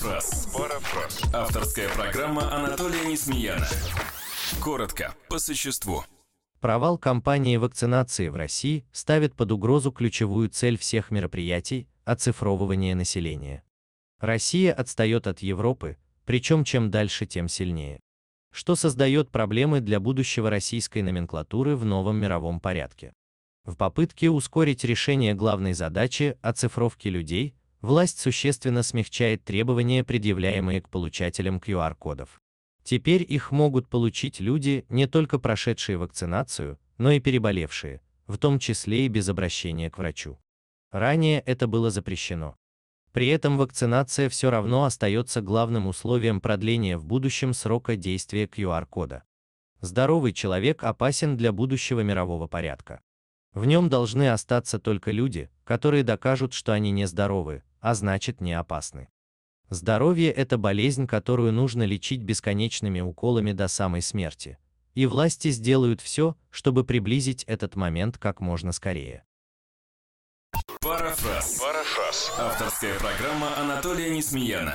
Парафраз. Парафраз. Авторская программа Анатолия Несмеяна. Коротко, по существу. Провал кампании вакцинации в России ставит под угрозу ключевую цель всех мероприятий – оцифровывание населения. Россия отстает от Европы, причем чем дальше, тем сильнее. Что создает проблемы для будущего российской номенклатуры в новом мировом порядке. В попытке ускорить решение главной задачи оцифровки людей, власть существенно смягчает требования, предъявляемые к получателям QR-кодов. Теперь их могут получить люди, не только прошедшие вакцинацию, но и переболевшие, в том числе и без обращения к врачу. Ранее это было запрещено. При этом вакцинация все равно остается главным условием продления в будущем срока действия QR-кода. Здоровый человек опасен для будущего мирового порядка. В нем должны остаться только люди, которые докажут, что они не здоровы, а значит не опасны. Здоровье – это болезнь, которую нужно лечить бесконечными уколами до самой смерти. И власти сделают все, чтобы приблизить этот момент как можно скорее. Парафраз. Парафраз. Авторская программа Анатолия Несмеяна.